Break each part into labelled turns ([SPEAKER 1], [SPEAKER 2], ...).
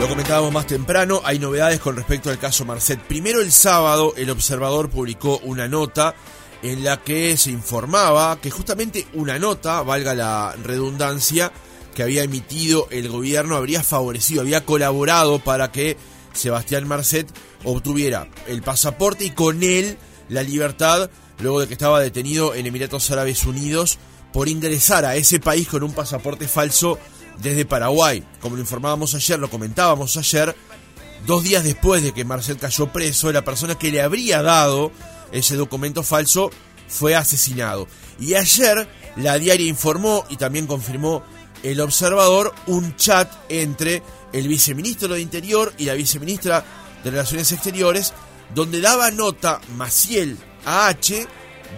[SPEAKER 1] Lo comentábamos más temprano, hay novedades con respecto al caso Marcet. Primero el sábado el observador publicó una nota en la que se informaba que justamente una nota, valga la redundancia, que había emitido el gobierno habría favorecido, había colaborado para que Sebastián Marcet obtuviera el pasaporte y con él la libertad luego de que estaba detenido en Emiratos Árabes Unidos por ingresar a ese país con un pasaporte falso desde Paraguay. Como lo informábamos ayer, lo comentábamos ayer, dos días después de que Marcel cayó preso, la persona que le habría dado ese documento falso fue asesinado. Y ayer la diaria informó y también confirmó el observador un chat entre el viceministro de Interior y la viceministra de Relaciones Exteriores, donde daba nota Maciel AH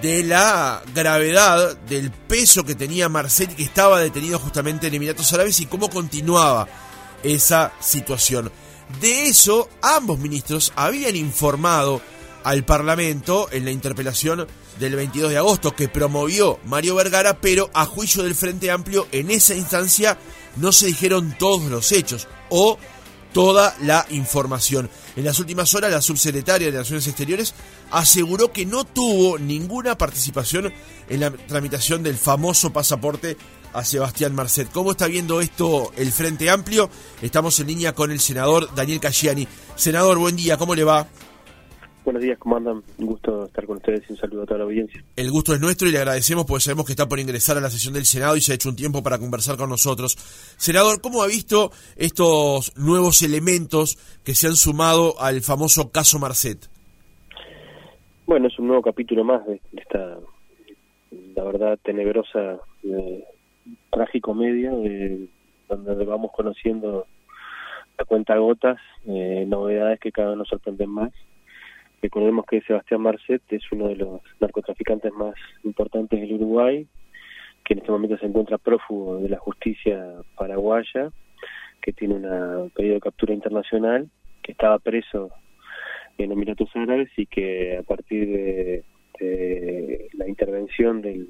[SPEAKER 1] de la gravedad del peso que tenía Marcel que estaba detenido justamente en Emiratos Árabes y cómo continuaba esa situación. De eso ambos ministros habían informado al Parlamento en la interpelación del 22 de agosto que promovió Mario Vergara, pero a juicio del Frente Amplio en esa instancia no se dijeron todos los hechos o toda la información. En las últimas horas, la subsecretaria de Relaciones Exteriores aseguró que no tuvo ninguna participación en la tramitación del famoso pasaporte a Sebastián Marcet. ¿Cómo está viendo esto el Frente Amplio? Estamos en línea con el senador Daniel Casciani. Senador, buen día, ¿cómo le va?
[SPEAKER 2] Buenos días, ¿cómo andan? Un gusto estar con ustedes y un saludo a toda la audiencia.
[SPEAKER 1] El gusto es nuestro y le agradecemos porque sabemos que está por ingresar a la sesión del Senado y se ha hecho un tiempo para conversar con nosotros. Senador, ¿cómo ha visto estos nuevos elementos que se han sumado al famoso caso Marcet?
[SPEAKER 2] Bueno, es un nuevo capítulo más de esta, la verdad, tenebrosa, eh, tragicomedia, de, donde vamos conociendo a cuenta gotas eh, novedades que cada vez nos sorprenden más. Recordemos que Sebastián Marcet es uno de los narcotraficantes más importantes del Uruguay, que en este momento se encuentra prófugo de la justicia paraguaya, que tiene un pedido de captura internacional, que estaba preso en Emiratos Árabes y que a partir de, la intervención del,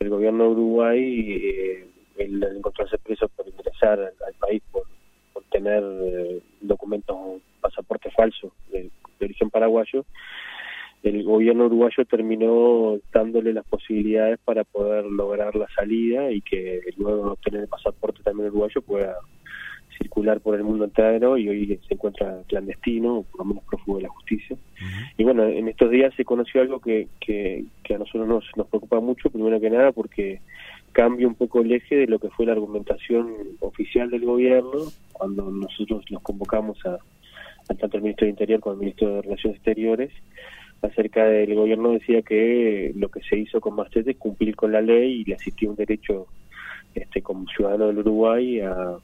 [SPEAKER 2] gobierno de Uruguay, eh, él encontrarse preso por ingresar al, país por, tener eh, documentos, pasaporte falso de, de origen paraguayo, el gobierno uruguayo terminó dándole las posibilidades para poder lograr la salida y que luego de obtener el pasaporte también uruguayo pueda circular por el mundo entero y hoy se encuentra clandestino, o por lo menos prófugo de la justicia. Y bueno, en estos días se conoció algo que, que, a nosotros nos, nos preocupa mucho, primero que nada porque cambia un poco el eje de lo que fue la argumentación oficial del gobierno cuando nosotros nos convocamos a, tanto el ministro de Interior como el ministro de Relaciones Exteriores, acerca del gobierno decía que lo que se hizo con Mastete es cumplir con la ley y le asistía un derecho este como ciudadano del Uruguay a,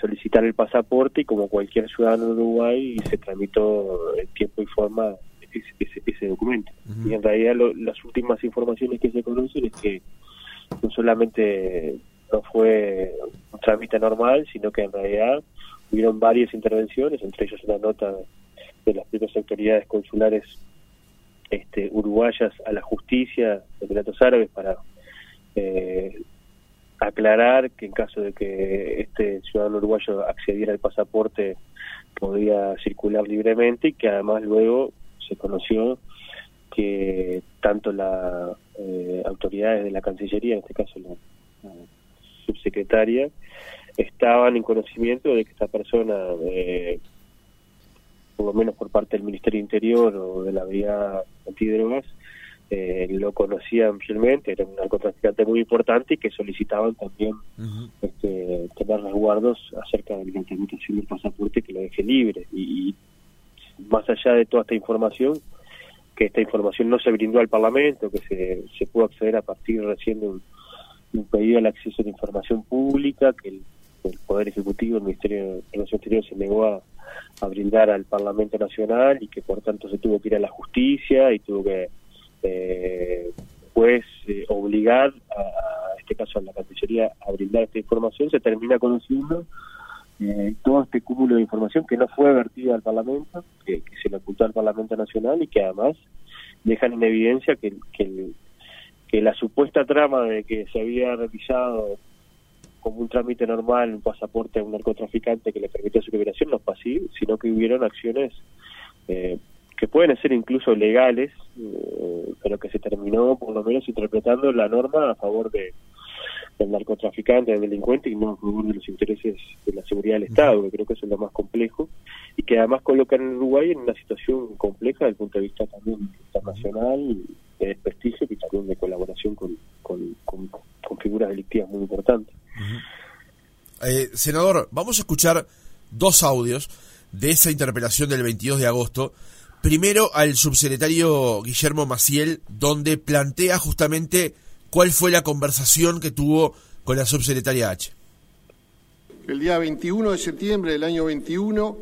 [SPEAKER 2] solicitar el pasaporte y como cualquier ciudadano del Uruguay se tramitó en tiempo y forma ese, ese, documento. Y en realidad las últimas informaciones que se conocen es que no solamente no fue un trámite normal, sino que en realidad hubieron varias intervenciones, entre ellos una nota de las propias autoridades consulares este, uruguayas a la justicia de Emiratos Árabes para eh, aclarar que en caso de que este ciudadano uruguayo accediera al pasaporte podía circular libremente y que además luego se conoció que tanto las eh, autoridades de la Cancillería, en este caso la subsecretaria, estaban en conocimiento de que esta persona, eh, por lo menos por parte del Ministerio Interior o de la Brigada Antidrogas, eh, lo conocían fielmente, era un narcotraficante muy importante y que solicitaban también este, tener resguardos acerca de la tramitación del pasaporte que lo deje libre. Y, más allá de toda esta información, que esta información no se brindó al Parlamento, que se, se pudo acceder a partir recién de un, un pedido al acceso a la información pública, que el el Poder Ejecutivo, el Ministerio de Relaciones Exteriores se negó a, brindar al Parlamento Nacional y que por tanto se tuvo que ir a la justicia y tuvo que eh, pues eh, obligar a, este caso a la Cancillería a brindar esta información, se termina conociendo eh, todo este cúmulo de información que no fue vertida al Parlamento, que, se le ocultó al Parlamento Nacional y que además dejan en evidencia que, la supuesta trama de que se había realizado como un trámite normal, un pasaporte a un narcotraficante que le permite su liberación, no fue así, sino que hubieron acciones eh, que pueden ser incluso legales, eh, pero que se terminó por lo menos interpretando la norma a favor de del narcotraficante, del delincuente y no a favor de los intereses de la seguridad del Estado, que creo que eso es lo más complejo y que además colocan a Uruguay en una situación compleja desde el punto de vista también internacional, de desprestigio y también de colaboración con, con, con, figuras delictivas muy importantes.
[SPEAKER 1] eh, senador, vamos a escuchar dos audios de esa interpelación del 22 de agosto Primero al subsecretario Guillermo Maciel, donde plantea justamente cuál fue la conversación que tuvo con la subsecretaria H.
[SPEAKER 3] El día 21 de septiembre del año 21,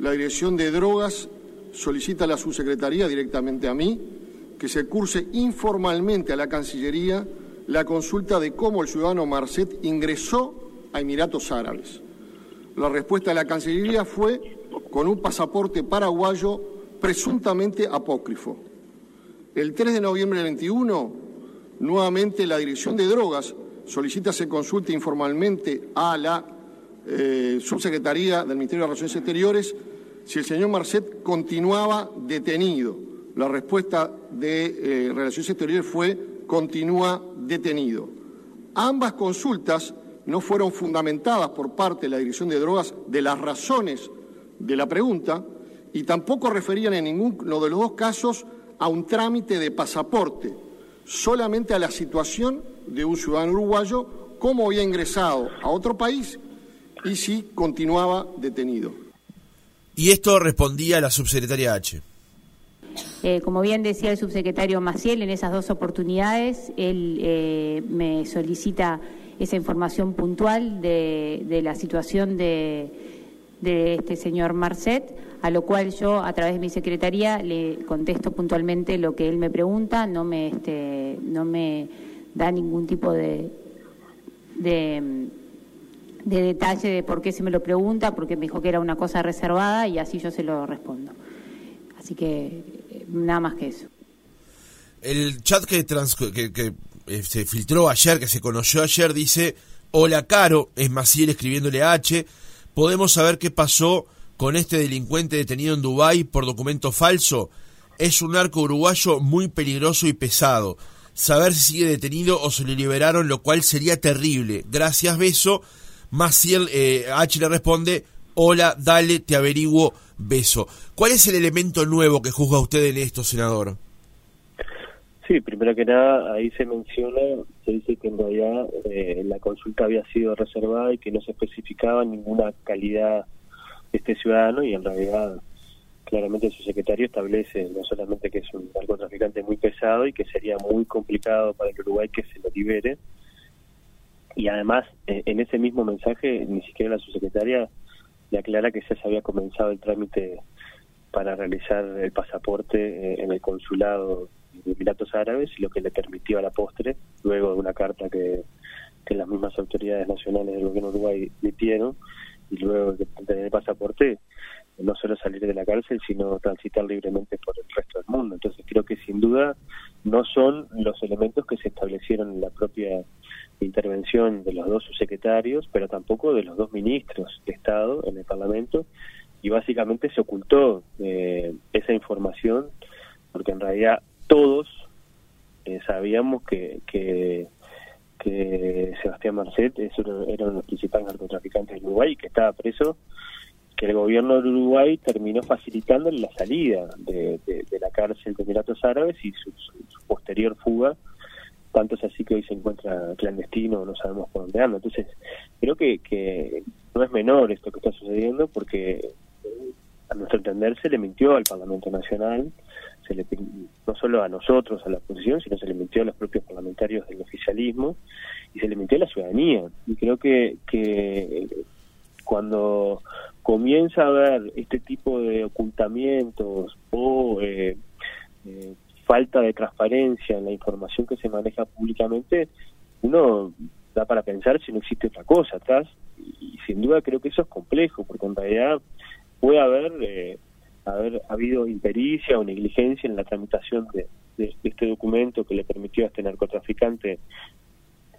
[SPEAKER 3] la Dirección de Drogas solicita a la subsecretaría directamente a mí que se curse informalmente a la Cancillería la consulta de cómo el ciudadano Marcet ingresó a Emiratos Árabes. La respuesta de la Cancillería fue con un pasaporte paraguayo presuntamente apócrifo. El 3 de noviembre del 21, nuevamente la Dirección de Drogas solicita se consulte informalmente a la eh, Subsecretaría del Ministerio de Relaciones Exteriores si el señor Marcet continuaba detenido. La respuesta de eh, Relaciones Exteriores fue continúa detenido. Ambas consultas no fueron fundamentadas por parte de la Dirección de Drogas de las razones de la pregunta, y tampoco referían en ninguno de los dos casos a un trámite de pasaporte, solamente a la situación de un ciudadano uruguayo, cómo había ingresado a otro país y si continuaba detenido.
[SPEAKER 1] Y esto respondía a la subsecretaria H.
[SPEAKER 4] Eh, como bien decía el subsecretario Maciel, en esas dos oportunidades él eh, me solicita esa información puntual de, la situación de, de este señor Marcet a lo cual yo a través de mi secretaría le contesto puntualmente lo que él me pregunta, no me, este, no me da ningún tipo de, de, detalle de por qué se me lo pregunta, porque me dijo que era una cosa reservada y así yo se lo respondo. Así que eh, nada más que eso.
[SPEAKER 1] El chat que, que, eh, se filtró ayer, que se conoció ayer, dice, hola Caro, es Maciel escribiéndole a H, podemos saber qué pasó con este delincuente detenido en Dubái por documento falso es un narco uruguayo muy peligroso y pesado. Saber si sigue detenido o se le liberaron, lo cual sería terrible. Gracias, beso. Maciel eh, H le responde, hola, dale, te averiguo, beso. ¿Cuál es el elemento nuevo que juzga usted en esto, senador?
[SPEAKER 2] Sí, primero que nada, ahí se menciona, se dice que en realidad eh, la consulta había sido reservada y que no se especificaba ninguna calidad este ciudadano y en realidad claramente su secretario establece no solamente que es un narcotraficante muy pesado y que sería muy complicado para el Uruguay que se lo libere, y además eh, en ese mismo mensaje ni siquiera la subsecretaria le aclara que ya se había comenzado el trámite para realizar el pasaporte eh, en el consulado de Emiratos Árabes y lo que le permitió a la postre, luego de una carta que, que las mismas autoridades nacionales del gobierno de Uruguay emitieron, y luego de tener pasaporte, no solo salir de la cárcel, sino transitar libremente por el resto del mundo. Entonces creo que sin duda no son los elementos que se establecieron en la propia intervención de los dos subsecretarios, pero tampoco de los dos ministros de Estado en el Parlamento, y básicamente se ocultó eh, esa información, porque en realidad todos eh, sabíamos que, que Sebastián Marcet es uno, era uno de los principales narcotraficantes de Uruguay que estaba preso, que el gobierno de Uruguay terminó facilitando la salida de, la cárcel de Emiratos Árabes y su, posterior fuga, tanto es así que hoy se encuentra clandestino, no sabemos por dónde anda. Entonces, creo que, que no es menor esto que está sucediendo porque a nuestro entender se le mintió al Parlamento Nacional, se le no solo a nosotros, a la oposición, sino se le mintió a los propios parlamentarios del oficialismo y se le mintió a la ciudadanía. Y creo que, que cuando comienza a haber este tipo de ocultamientos o eh, eh, falta de transparencia en la información que se maneja públicamente, uno da para pensar si no existe otra cosa atrás y, sin duda creo que eso es complejo porque en realidad puede haber eh, haber habido impericia o negligencia en la tramitación de, este documento que le permitió a este narcotraficante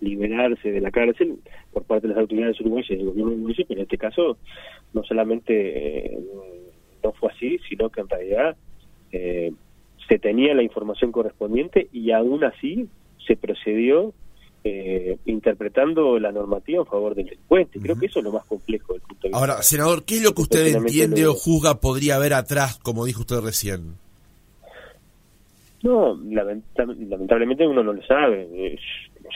[SPEAKER 2] liberarse de la cárcel por parte de las autoridades uruguayas y del gobierno uruguayo, pero en este caso no solamente eh, no fue así, sino que en realidad eh, se tenía la información correspondiente y aún así se procedió eh, interpretando la normativa en favor del delincuente. Creo que eso es lo más complejo del punto de vista.
[SPEAKER 1] Ahora, senador, ¿qué es lo que usted entiende o juzga podría haber atrás, como dijo usted recién?
[SPEAKER 2] No, lamentablemente uno no lo sabe.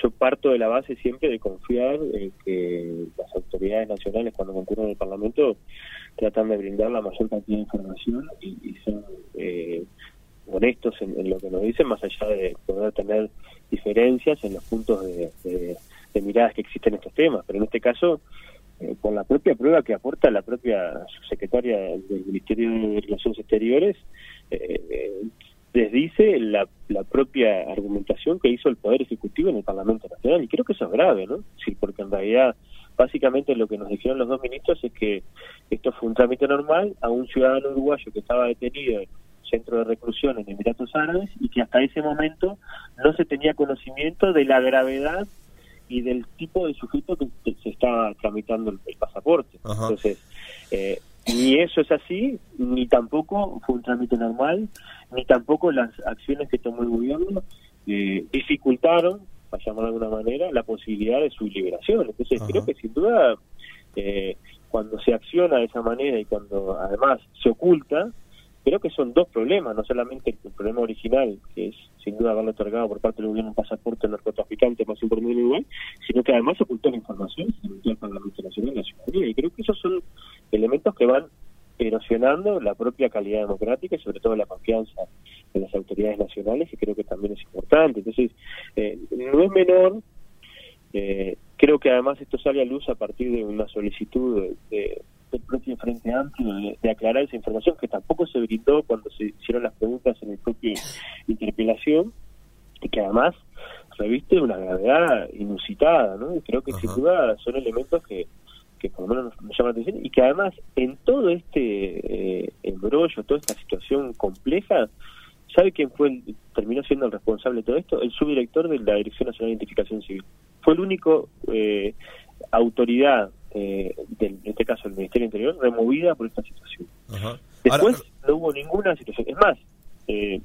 [SPEAKER 2] Yo parto de la base siempre de confiar en que las autoridades nacionales cuando concurren al Parlamento tratan de brindar la mayor cantidad de información y, son eh, honestos en, lo que nos dicen, más allá de poder tener diferencias en los puntos de, miradas que existen en estos temas. Pero en este caso, eh, con la propia prueba que aporta la propia subsecretaria del Ministerio de Relaciones Exteriores, eh, eh desdice la, la propia argumentación que hizo el Poder Ejecutivo en el Parlamento Nacional. Y creo que eso es grave, ¿no? Sí, porque en realidad, básicamente lo que nos dijeron los dos ministros es que esto fue un trámite normal a un ciudadano uruguayo que estaba detenido en centro de reclusión en Emiratos Árabes y que hasta ese momento no se tenía conocimiento de la gravedad y del tipo de sujeto que se estaba tramitando el, pasaporte. Entonces, eh, ni eso es así, ni tampoco fue un trámite normal, ni tampoco las acciones que tomó el gobierno eh, dificultaron, para llamarlo de alguna manera, la posibilidad de su liberación. Entonces creo que sin duda, eh, cuando se acciona de esa manera y cuando además se oculta, creo que son dos problemas, no solamente el problema original, que es sin duda haberle otorgado por parte del gobierno un pasaporte narcotraficante más importante del Uruguay, sino que además ocultó la información, se metió al Parlamento Nacional la ciudadanía, y creo que esos son elementos que van erosionando la propia calidad democrática y sobre todo la confianza en las autoridades nacionales, que creo que también es importante. Entonces, eh, no es menor, eh, creo que además esto sale a luz a partir de una solicitud de del propio Frente Amplio de, aclarar esa información que tampoco se brindó cuando se hicieron las preguntas en el propio interpelación y que además reviste una gravedad inusitada, ¿no? Y creo que sin duda son elementos que, que por lo menos nos, llaman la atención y que además en todo este eh, embrollo, toda esta situación compleja, ¿sabe quién fue el, terminó siendo el responsable de todo esto? El subdirector de la Dirección Nacional de Identificación Civil. Fue el único eh, autoridad eh, en este caso el Ministerio Interior, removida por esta situación. Después no hubo ninguna situación. Es más, eh,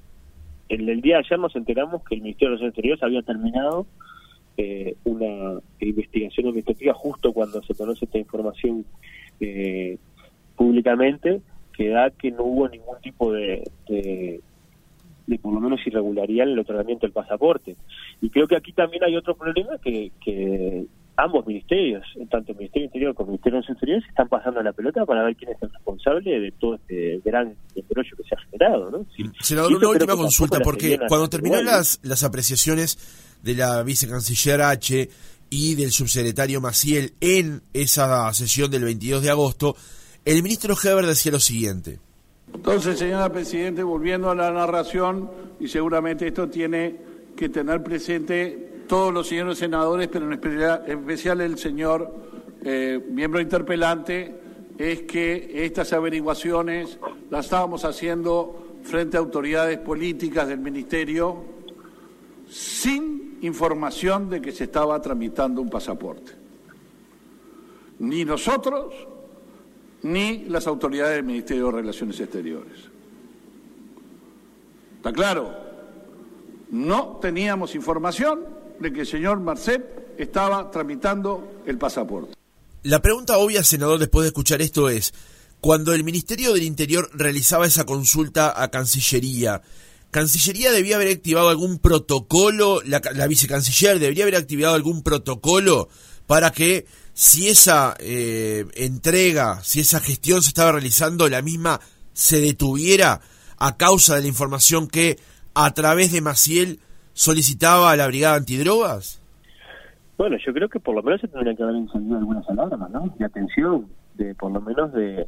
[SPEAKER 2] el, el día de ayer nos enteramos que el Ministerio de Interior había terminado eh, una investigación administrativa justo cuando se conoce esta información eh, públicamente, que da que no hubo ningún tipo de, de, de, por lo menos irregularidad en el otorgamiento del pasaporte. Y creo que aquí también hay otro problema que, que ambos ministerios, tanto el Ministerio Interior como el Ministerio de Exteriores, están pasando la pelota para ver quién es el responsable de todo este gran embrollo que se ha generado. ¿no?
[SPEAKER 1] Senador, una última consulta, porque cuando terminaron las, las apreciaciones de la vicecanciller H y del subsecretario Maciel en esa sesión del 22 de agosto, el ministro Heber decía lo siguiente.
[SPEAKER 5] Entonces, señora Presidente, volviendo a la narración, y seguramente esto tiene que tener presente todos los señores senadores, pero en especial, el señor eh, miembro interpelante, es que estas averiguaciones las estábamos haciendo frente a autoridades políticas del Ministerio sin información de que se estaba tramitando un pasaporte. Ni nosotros, ni las autoridades del Ministerio de Relaciones Exteriores. ¿Está claro? No teníamos información de que el señor Marcet estaba tramitando el pasaporte.
[SPEAKER 1] La pregunta obvia, senador, después de escuchar esto es, cuando el Ministerio del Interior realizaba esa consulta a Cancillería, ¿Cancillería debía haber activado algún protocolo, la, vicecanciller debería haber activado algún protocolo para que si esa eh, entrega, si esa gestión se estaba realizando, la misma se detuviera a causa de la información que a través de Maciel solicitaba la brigada antidrogas?
[SPEAKER 2] Bueno, yo creo que por lo menos se tendrían que haber encendido algunas alarmas, ¿no? De atención, de por lo menos de,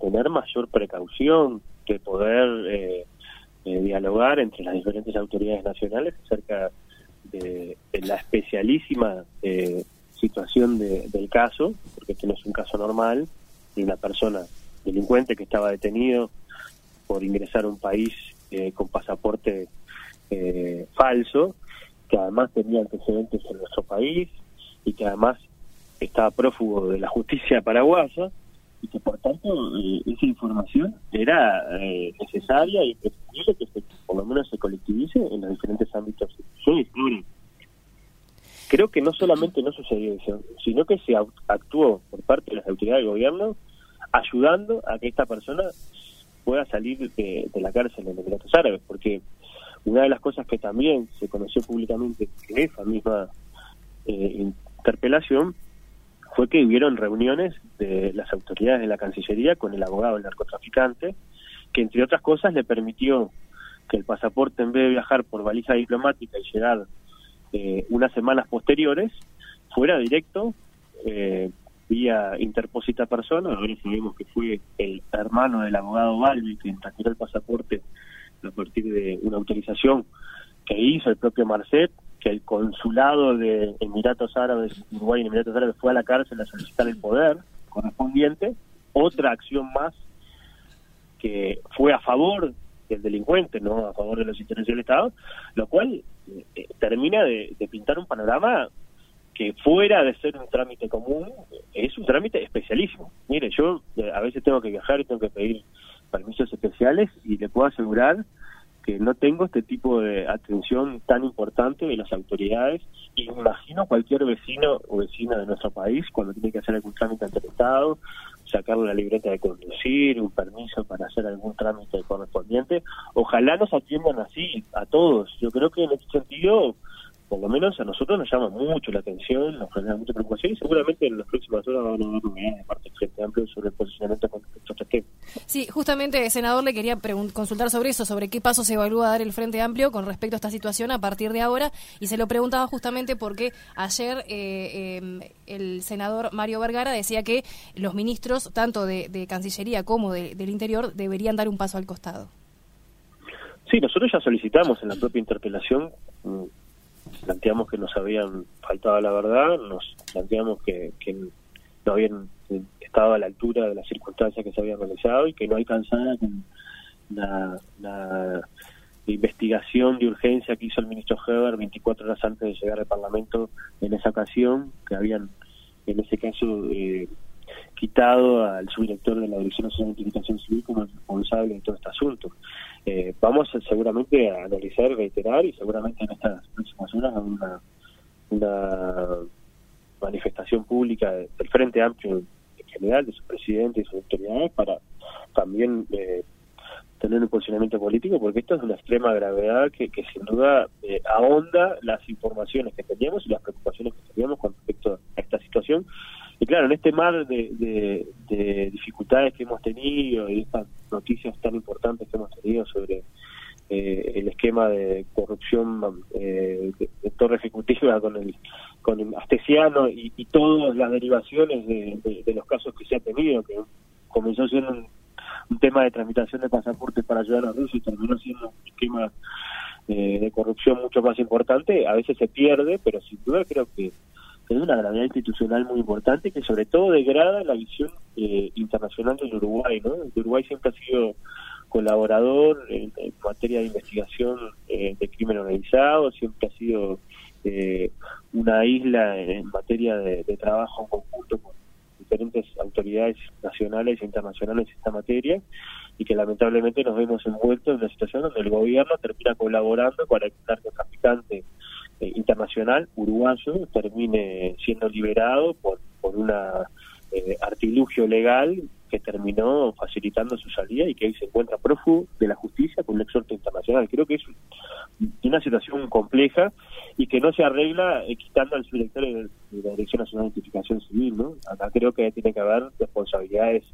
[SPEAKER 2] tener mayor precaución, de poder eh, eh, dialogar entre las diferentes autoridades nacionales acerca de, la especialísima eh, situación del caso, porque este no es un caso normal, de una persona delincuente que estaba detenido por ingresar a un país con pasaporte eh, falso que además tenía antecedentes en nuestro país y que además estaba prófugo de la justicia paraguaya y que por tanto eh, esa información era eh, necesaria y preferible que por lo menos se colectivice en los diferentes ámbitos. creo que no solamente no sucedió eso, sino que se actuó por parte de las autoridades del gobierno ayudando a que esta persona pueda salir de, la cárcel en Emiratos Árabes, porque una de las cosas que también se conoció públicamente en esa misma eh, interpelación fue que hubieron reuniones de las autoridades de la Cancillería con el abogado del narcotraficante, que entre otras cosas le permitió que el pasaporte, en vez de viajar por valija diplomática y llegar eh, unas semanas posteriores, fuera directo eh, vía interpósita persona. Ahora sabemos que fue el hermano del abogado Balbi quien retiró el pasaporte a partir de una autorización que hizo el propio Marcet que el consulado de Emiratos Árabes, Uruguay y Emiratos Árabes fue a la cárcel a solicitar el poder correspondiente, otra acción más que fue a favor del delincuente, no a favor de los intereses del Estado, lo cual eh, termina de, pintar un panorama que fuera de ser un trámite común, es un trámite especialísimo. Mire, yo eh, a veces tengo que viajar y tengo que pedir permisos especiales y le puedo asegurar que no tengo este tipo de atención tan importante de las autoridades y imagino cualquier vecino o vecina de nuestro país cuando tiene que hacer algún trámite ante el Estado, sacarle la libreta de conducir, un permiso para hacer algún trámite correspondiente. Ojalá nos atiendan así a todos. Yo creo que en este sentido por lo menos a nosotros nos llama mucho la atención, nos genera mucha preocupación y seguramente en las próximas horas van a haber novedades de parte del Frente Amplio sobre el posicionamiento con respecto a este
[SPEAKER 6] Sí, justamente, senador, le quería consultar sobre eso, sobre qué paso se evalúa dar el Frente Amplio con respecto a esta situación a partir de ahora y se lo preguntaba justamente porque ayer eh, em, el senador Mario Vergara decía que los ministros, tanto de, Cancillería como del Interior, deberían dar un paso al costado.
[SPEAKER 2] Sí, nosotros ya solicitamos en la propia interpelación mm, planteamos que nos habían faltado la verdad, nos planteamos que, no habían estado a la altura de las circunstancias que se habían realizado y que no alcanzaba con la, la investigación de urgencia que hizo el ministro Heber 24 horas antes de llegar al Parlamento en esa ocasión, que habían en ese caso eh, quitado al subdirector de la Dirección Nacional de Identificación Civil como responsable de todo este asunto. Eh, vamos seguramente a analizar, reiterar y seguramente en estas próximas horas una, una manifestación pública del Frente Amplio en general, de su presidente y sus autoridades, para también eh, tener un posicionamiento político, porque esto es una extrema gravedad que, que sin duda eh, ahonda las informaciones que teníamos y las preocupaciones que teníamos con respecto a esta situación y claro, en este mar de, dificultades que hemos tenido y estas noticias tan importantes que hemos tenido sobre eh, el esquema de corrupción eh, de, torre ejecutiva con el con el Astesiano y, todas las derivaciones de, los casos que se ha tenido, que comenzó siendo un, tema de tramitación de pasaportes para ayudar a Rusia y terminó siendo un esquema eh, de corrupción mucho más importante, a veces se pierde, pero sin duda creo que es una gravedad institucional muy importante que sobre todo degrada la visión eh, internacional del Uruguay, ¿no? El Uruguay siempre ha sido colaborador en, materia de investigación eh, de crimen organizado, siempre ha sido eh, una isla en, materia de, trabajo en conjunto con diferentes autoridades nacionales e internacionales en esta materia y que lamentablemente nos vemos envueltos en una situación donde el gobierno termina colaborando para que el narcotraficante eh, internacional uruguayo termine siendo liberado por, por una eh, artilugio legal que terminó facilitando su salida y que hoy se encuentra prófugo de la justicia con un exhorto internacional. Creo que es una situación compleja y que no se arregla quitando al subdirector de, la Dirección Nacional de Identificación Civil. ¿no? Acá creo que tiene que haber responsabilidades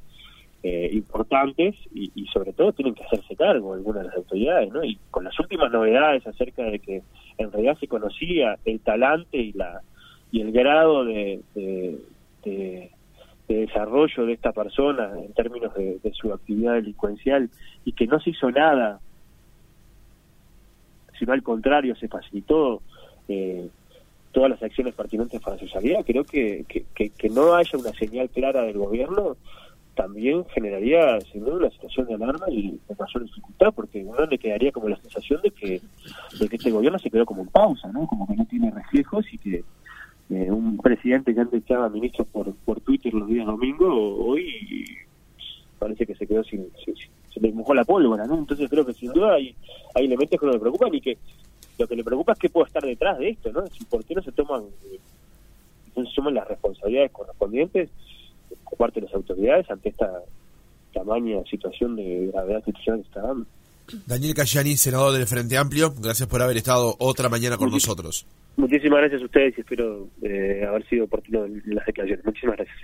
[SPEAKER 2] eh, importantes y, sobre todo tienen que hacerse cargo algunas de las autoridades, ¿no? Y con las últimas novedades acerca de que en realidad se conocía el talante y la y el grado de, de, desarrollo de esta persona en términos de, su actividad delincuencial y que no se hizo nada, sino al contrario se facilitó eh, todas las acciones pertinentes para su salida, creo que, que, que no haya una señal clara del gobierno también generaría sin duda una situación de alarma y de mayor dificultad porque uno le quedaría como la sensación de que, de que este gobierno se quedó como en pausa, ¿no? Como que no tiene reflejos y que eh, un presidente que antes echaba ministros por, por Twitter los días domingos, hoy parece que se quedó sin, se le mojó la pólvora, ¿no? Entonces creo que sin duda hay, hay elementos que no le preocupan y que lo que le preocupa es qué puede estar detrás de esto, ¿no? ¿Por qué no se toman, no se toman las responsabilidades correspondientes por parte de las autoridades ante esta tamaña situación de gravedad institucional que está dando?
[SPEAKER 1] Daniel Cayani, senador del Frente Amplio, gracias por haber estado otra mañana con nosotros.
[SPEAKER 2] Muchísimas gracias a ustedes y espero eh, haber sido oportuno en las declaraciones. Muchísimas gracias.